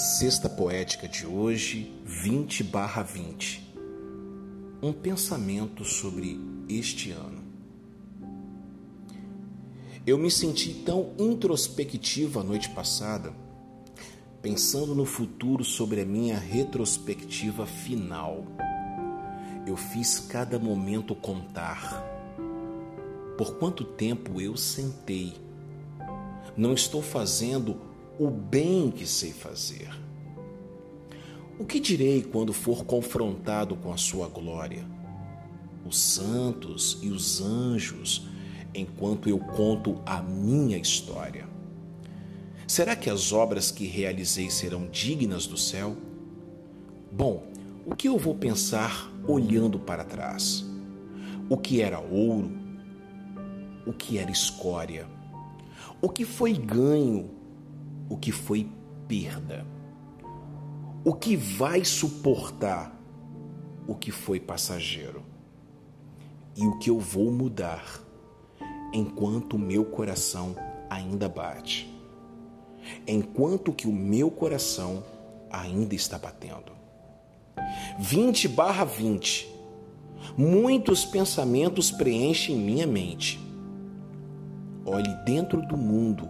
Sexta poética de hoje, 20 barra 20. Um pensamento sobre este ano. Eu me senti tão introspectiva a noite passada, pensando no futuro sobre a minha retrospectiva final. Eu fiz cada momento contar. Por quanto tempo eu sentei? Não estou fazendo o bem que sei fazer. O que direi quando for confrontado com a sua glória? Os santos e os anjos, enquanto eu conto a minha história. Será que as obras que realizei serão dignas do céu? Bom, o que eu vou pensar olhando para trás? O que era ouro? O que era escória? O que foi ganho o que foi perda. O que vai suportar o que foi passageiro. E o que eu vou mudar enquanto o meu coração ainda bate. Enquanto que o meu coração ainda está batendo. 20 barra 20. Muitos pensamentos preenchem minha mente. Olhe dentro do mundo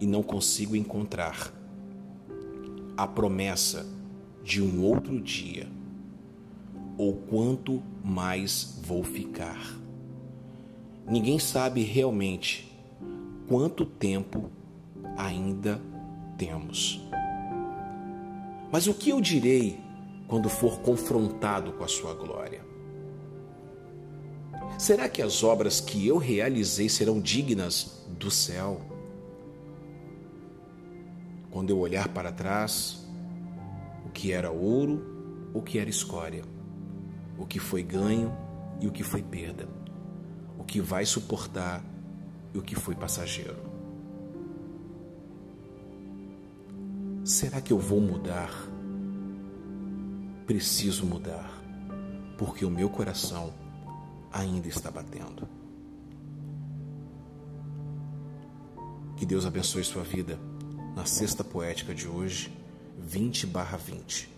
e não consigo encontrar a promessa de um outro dia ou quanto mais vou ficar. Ninguém sabe realmente quanto tempo ainda temos. Mas o que eu direi quando for confrontado com a sua glória? Será que as obras que eu realizei serão dignas do céu? Quando eu olhar para trás, o que era ouro, o que era escória, o que foi ganho e o que foi perda, o que vai suportar e o que foi passageiro. Será que eu vou mudar? Preciso mudar, porque o meu coração ainda está batendo. Que Deus abençoe sua vida na sexta poética de hoje, 20 barra 20.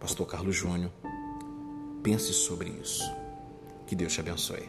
Pastor Carlos Júnior, pense sobre isso. Que Deus te abençoe.